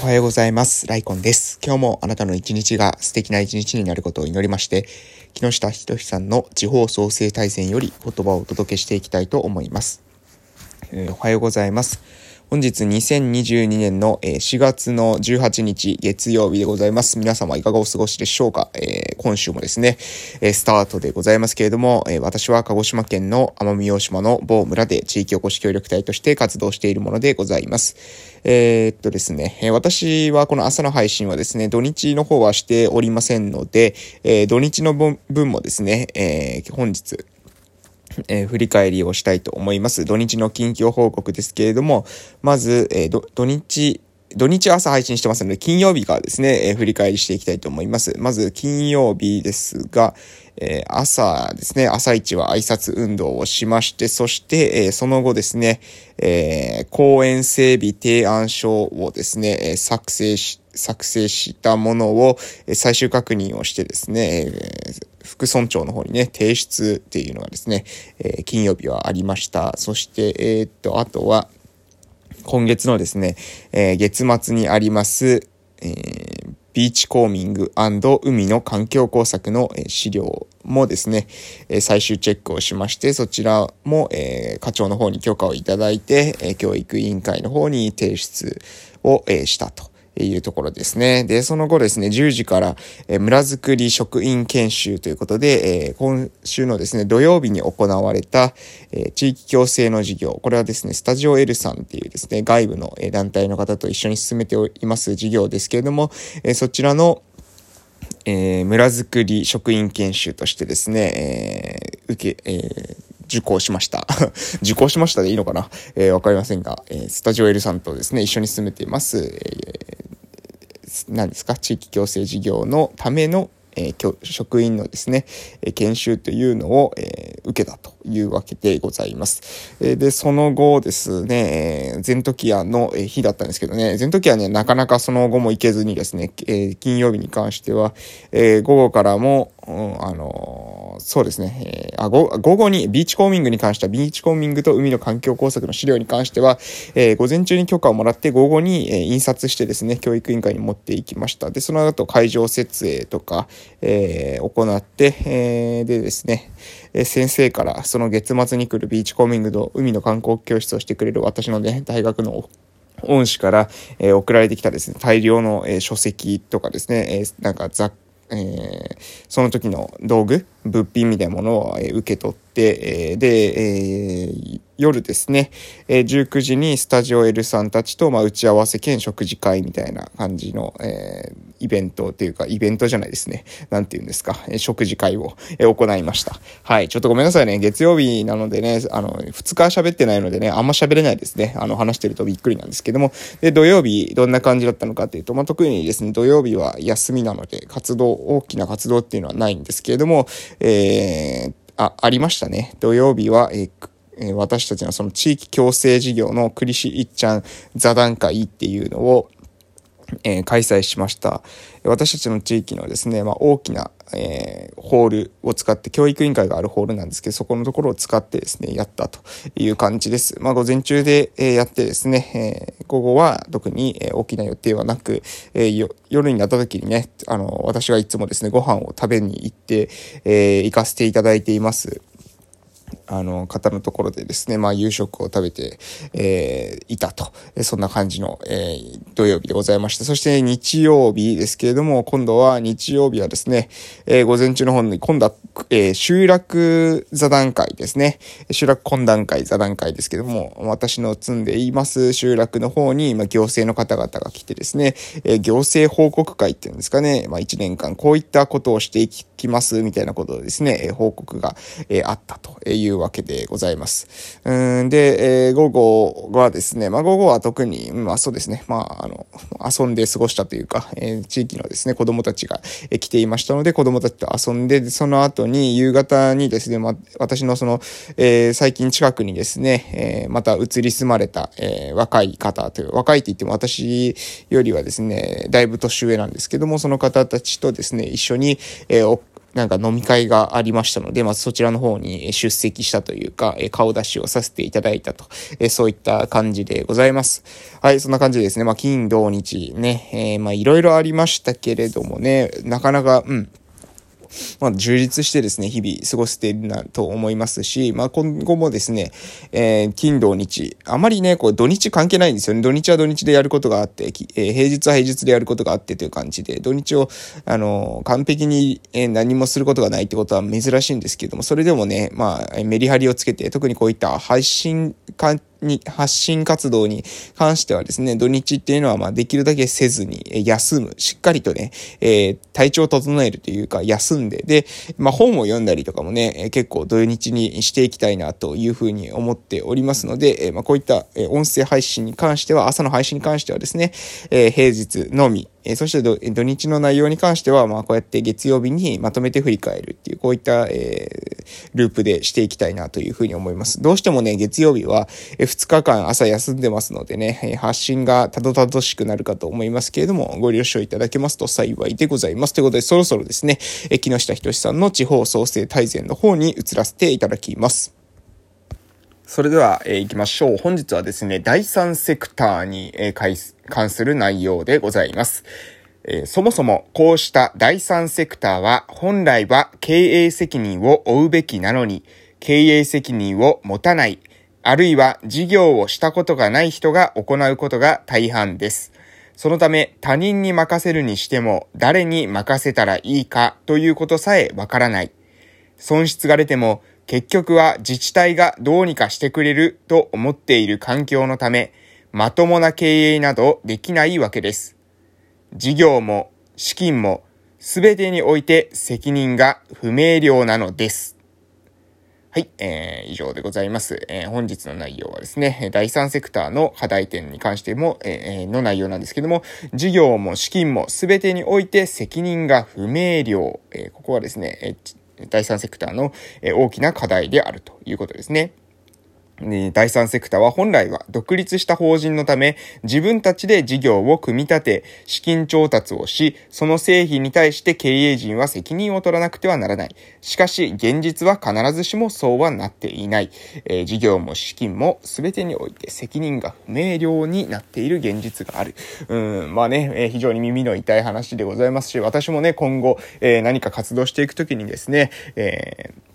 おはようございます。ライコンです。今日もあなたの一日が素敵な一日になることを祈りまして、木下仁さんの地方創生大戦より言葉をお届けしていきたいと思います。えー、おはようございます。本日2022年の4月の18日月曜日でございます。皆様いかがお過ごしでしょうか、えー、今週もですね、スタートでございますけれども、私は鹿児島県の奄美大島の某村で地域おこし協力隊として活動しているものでございます。えー、っとですね、私はこの朝の配信はですね、土日の方はしておりませんので、土日の分もですね、本日、えー、振り返りをしたいと思います。土日の近況報告ですけれども、まず、えー、土日、土日朝配信してますので、金曜日からですね、えー、振り返りしていきたいと思います。まず、金曜日ですが、えー、朝ですね、朝一は挨拶運動をしまして、そして、えー、その後ですね、えー、公園整備提案書をですね、え作成して、作成したものを最終確認をしてですね、副村長の方にね、提出っていうのがですね、え金曜日はありました。そして、えっと、あとは、今月のですね、え月末にあります、えビーチコーミング海の環境工作の資料もですね、最終チェックをしまして、そちらも、え課長の方に許可をいただいて、教育委員会の方に提出を、したと。いうところですね。で、その後ですね、10時から、え村づくり職員研修ということで、え、今週のですね、土曜日に行われた、え、地域共生の事業、これはですね、スタジオ L さんっていうですね、外部の団体の方と一緒に進めています事業ですけれども、え、そちらの、えー、村づくり職員研修としてですね、えー、受け、えー、受講しました。受講しましたでいいのかな？えー、わかりませんが、えー、スタジオ L さんとですね、一緒に進めています、え、何ですか、地域共生事業のためのえー、職員のですね、研修というのを、えー、受けたというわけでございます。えー、で、その後ですね、えー、ゼントキアの日だったんですけどね、ゼントキアね、なかなかその後も行けずにですね、えー、金曜日に関しては、えー、午後からも、うん、あのー、そうですね、えー、あ、午後に、ビーチコーミングに関しては、ビーチコーミングと海の環境工作の資料に関しては、えー、午前中に許可をもらって、午後に、えー、印刷してですね、教育委員会に持っていきました。で、その後、会場設営とか、えー、行って、えー、でですね、え先生からその月末に来るビーチコーミングと海の観光教室をしてくれる私のね、大学の恩師から、えー、送られてきたですね、大量の、えー、書籍とかですね、えー、なんか雑えー、その時の道具、物品みたいなものを、え受け取って、え、で、え、夜ですね、え、19時にスタジオ L さんたちと、まあ、打ち合わせ兼食事会みたいな感じの、え、イベントっていうか、イベントじゃないですね。なんて言うんですか、食事会を、え、行いました。はい。ちょっとごめんなさいね。月曜日なのでね、あの、2日喋ってないのでね、あんま喋れないですね。あの、話してるとびっくりなんですけども。で、土曜日、どんな感じだったのかっていうと、まあ、特にですね、土曜日は休みなので、活動、大きな活動っていうのはないんですけれども、えー、あ、ありましたね。土曜日は、えー私たちのその地域共生事業のクリシいっちゃん座談会っていうのを、えー、開催しました。私たちの地域のですね、まあ、大きな、えー、ホールを使って、教育委員会があるホールなんですけど、そこのところを使ってですね、やったという感じです。まあ、午前中で、えー、やってですね、えー、午後は特に、え、大きな予定はなく、えー、夜になった時にね、あの、私がいつもですね、ご飯を食べに行って、え、行かせていただいています。あの、方のところでですね、まあ、夕食を食べて、えー、いたと。そんな感じの、えー、土曜日でございました。そして日曜日ですけれども、今度は日曜日はですね、えー、午前中の方に、今度は、えー、集落座談会ですね。集落懇談会、座談会ですけども、私の積んでいます集落の方に、まあ、行政の方々が来てですね、えー、行政報告会っていうんですかね、まあ、1年間こういったことをしていきます、みたいなことでですね、え、報告が、えー、あったというわけでございます。うんで、えー、午後はですね、まあ、午後は特に、まあそうですね、まあ、あの、遊んで過ごしたというか、えー、地域のですね、子供たちが、来ていましたので、子供たちと遊んで、その後に夕方にですね、ま、私のその、えー、最近近くにですね、えー、また移り住まれた、えー、若い方という、若いって言っても私よりはですね、だいぶ年上なんですけども、その方たちとですね、一緒に、えー、なんか飲み会がありましたので、まずそちらの方に出席したというか、顔出しをさせていただいたと、そういった感じでございます。はい、そんな感じでですね、まあ、金、土、日ね、えー、まあ、いろいろありましたけれどもね、なかなか、うん、まあ、充実してですね、日々過ごせているなと思いますし、まあ、今後もですね、えー、金土日、あまりね、こう、土日関係ないんですよね。土日は土日でやることがあって、えー、平日は平日でやることがあってという感じで、土日を、あの、完璧に、えー、何もすることがないってことは珍しいんですけども、それでもね、まあ、メリハリをつけて、特にこういった配信に、発信活動に関してはですね、土日っていうのは、まあ、できるだけせずに、休む。しっかりとね、えー、体調を整えるというか、休んで、で、まあ、本を読んだりとかもね、結構土日にしていきたいなというふうに思っておりますので、えー、まあ、こういった、え音声配信に関しては、朝の配信に関してはですね、えー、平日のみ、えそして土日の内容に関しては、まあ、こうやって月曜日にまとめて振り返るっていう、こういった、えー、ループでしていきたいなというふうに思います。どうしてもね、月曜日は、え2日間朝休んでますのでね、え発信がたどたどしくなるかと思いますけれども、ご了承いただけますと幸いでございます。ということで、そろそろですね、え木下仁さんの地方創生大全の方に移らせていただきます。それでは、えー、行きましょう。本日はですね、第三セクターに、えー、関する内容でございます。えー、そもそもこうした第三セクターは本来は経営責任を負うべきなのに、経営責任を持たない、あるいは事業をしたことがない人が行うことが大半です。そのため他人に任せるにしても誰に任せたらいいかということさえわからない。損失が出ても結局は自治体がどうにかしてくれると思っている環境のため、まともな経営などできないわけです。事業も資金もすべてにおいて責任が不明瞭なのです。はい、えー、以上でございます。えー、本日の内容はですね、第三セクターの課題点に関しても、えー、の内容なんですけども、事業も資金もすべてにおいて責任が不明瞭。えー、ここはですね、えー第三セクターの大きな課題であるということですね。第三セクターは本来は独立した法人のため、自分たちで事業を組み立て、資金調達をし、その製品に対して経営陣は責任を取らなくてはならない。しかし、現実は必ずしもそうはなっていない。えー、事業も資金も全てにおいて責任が不明瞭になっている現実がある。うん、まあね、えー、非常に耳の痛い話でございますし、私もね、今後、えー、何か活動していくときにですね、えー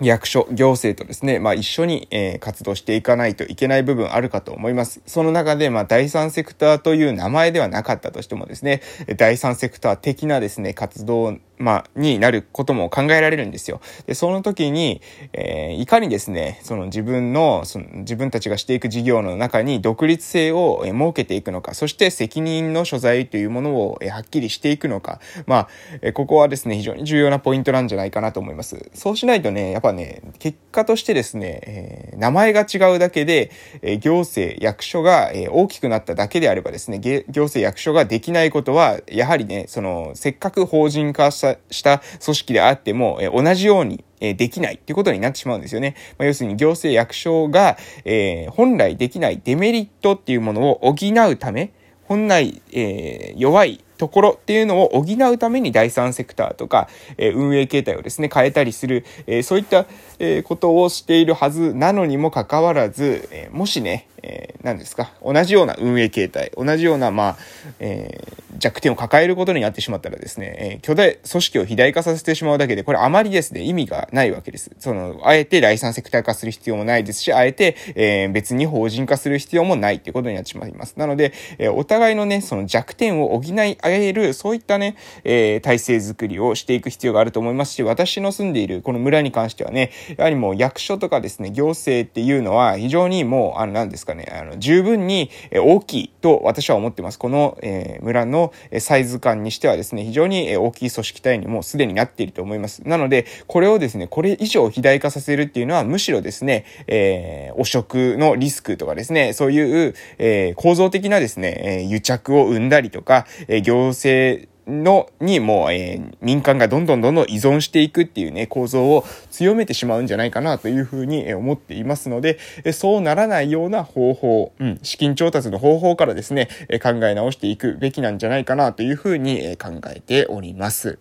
役所、行政とですね、まあ一緒に、えー、活動していかないといけない部分あるかと思います。その中で、まあ第三セクターという名前ではなかったとしてもですね、第三セクター的なですね、活動まあ、になることも考えられるんですよ。で、その時に、えー、いかにですね、その自分の、その自分たちがしていく事業の中に独立性を設けていくのか、そして責任の所在というものをはっきりしていくのか、まあ、ここはですね、非常に重要なポイントなんじゃないかなと思います。そうしないとね、やっぱね、結果としてですね、えー、名前が違うだけで、えー、行政、役所が、えー、大きくなっただけであればですね、行政、役所ができないことは、やはりね、その、せっかく法人化したした組織であっても、え同じようにえできないっていうことになってしまうんですよね。まあ、要するに行政役所が、えー、本来できないデメリットっていうものを補うため、本来、えー、弱いところっていうのを補うために第三セクターとか、えー、運営形態をですね、変えたりする、えー、そういった、えー、ことをしているはずなのにもかかわらず、えもしね、え何ですか、同じような運営形態、同じような、まあ、え弱点を抱えることになってしまったらですね、え巨大組織を肥大化させてしまうだけで、これあまりですね、意味がないわけです。その、あえて第三セクター化する必要もないですし、あえて、え別に法人化する必要もないっていうことになってしまいます。なので、えお互いのね、その弱点を補いえる、そういったね、えー、体制づくりをしていく必要があると思いますし、私の住んでいるこの村に関してはね、やはりもう役所とかですね、行政っていうのは非常にもう、あの、なんですかね、ねあの、十分に大きいと私は思ってます。この、えー、村のサイズ感にしてはですね、非常に大きい組織体にもうすでになっていると思います。なので、これをですね、これ以上肥大化させるっていうのは、むしろですね、えー、汚職のリスクとかですね、そういう、えー、構造的なですね、え癒着を生んだりとか、え行政の、にもう、えー、民間がどんどんどんどん依存していくっていうね、構造を強めてしまうんじゃないかなというふうに思っていますので、そうならないような方法、うん、資金調達の方法からですね、考え直していくべきなんじゃないかなというふうに考えております。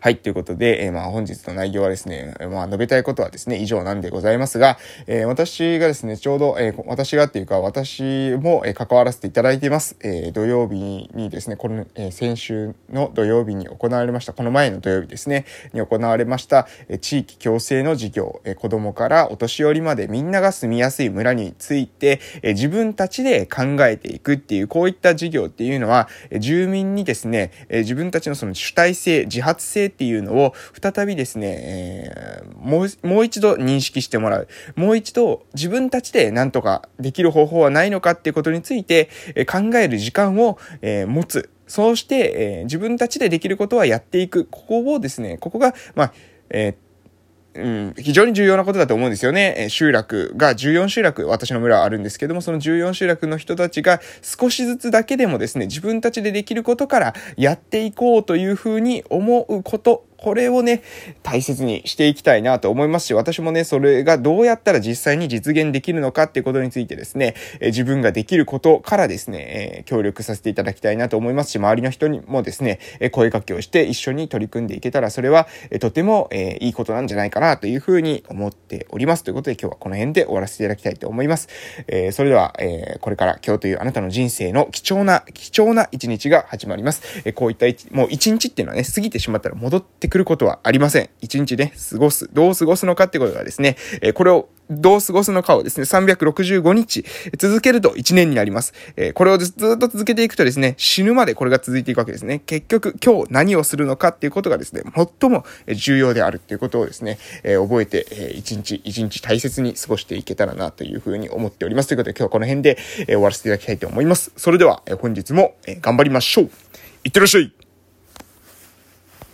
はい、ということで、えー、まあ本日の内容はですね、まあ述べたいことはですね、以上なんでございますが、えー、私がですね、ちょうど、えー、私がっていうか、私も、えー、関わらせていただいています。えー、土曜日にですね、この、えー、先週の土曜日に行われました、この前の土曜日ですね、に行われました、えー、地域共生の事業、えー、子供からお年寄りまでみんなが住みやすい村について、えー、自分たちで考えていくっていう、こういった事業っていうのは、えー、住民にですね、えー、自分たちのその主体性、自発性っていうのを再びですね、えー、もう、もう一度認識してもらう。もう一度自分たちで何とかできる方法はないのかっていうことについて、え、考える時間を、えー、持つ。そうして、えー、自分たちでできることはやっていく。ここをですね、ここが、まあ、えーうん、非常に重要なことだと思うんですよね。え集落が14集落、私の村はあるんですけども、その14集落の人たちが少しずつだけでもですね、自分たちでできることからやっていこうというふうに思うことこれをね、大切にしていきたいなと思いますし、私もね、それがどうやったら実際に実現できるのかっていうことについてですね、え自分ができることからですね、え協力させていただきたいなと思いますし、周りの人にもですね、え声かけをして一緒に取り組んでいけたら、それは、えとても、えいいことなんじゃないかなというふうに思っております。ということで今日はこの辺で終わらせていただきたいと思います。えそれでは、えこれから今日というあなたの人生の貴重な、貴重な一日が始まります。えこういったもう一日っていうのはね、過ぎてしまったら戻ってくることはありません。一日ね、過ごす。どう過ごすのかってことがですね、えこれをどう過ごすのかをですね、365日続けると1年になります。え、これをずっと続けていくとですね、死ぬまでこれが続いていくわけですね。結局、今日何をするのかっていうことがですね、最も重要であるっていうことをですね、え、覚えて、えー、一日一日大切に過ごしていけたらなというふうに思っております。ということで今日はこの辺で、え終わらせていただきたいと思います。それでは、え本日も、え頑張りましょう。いってらっしゃい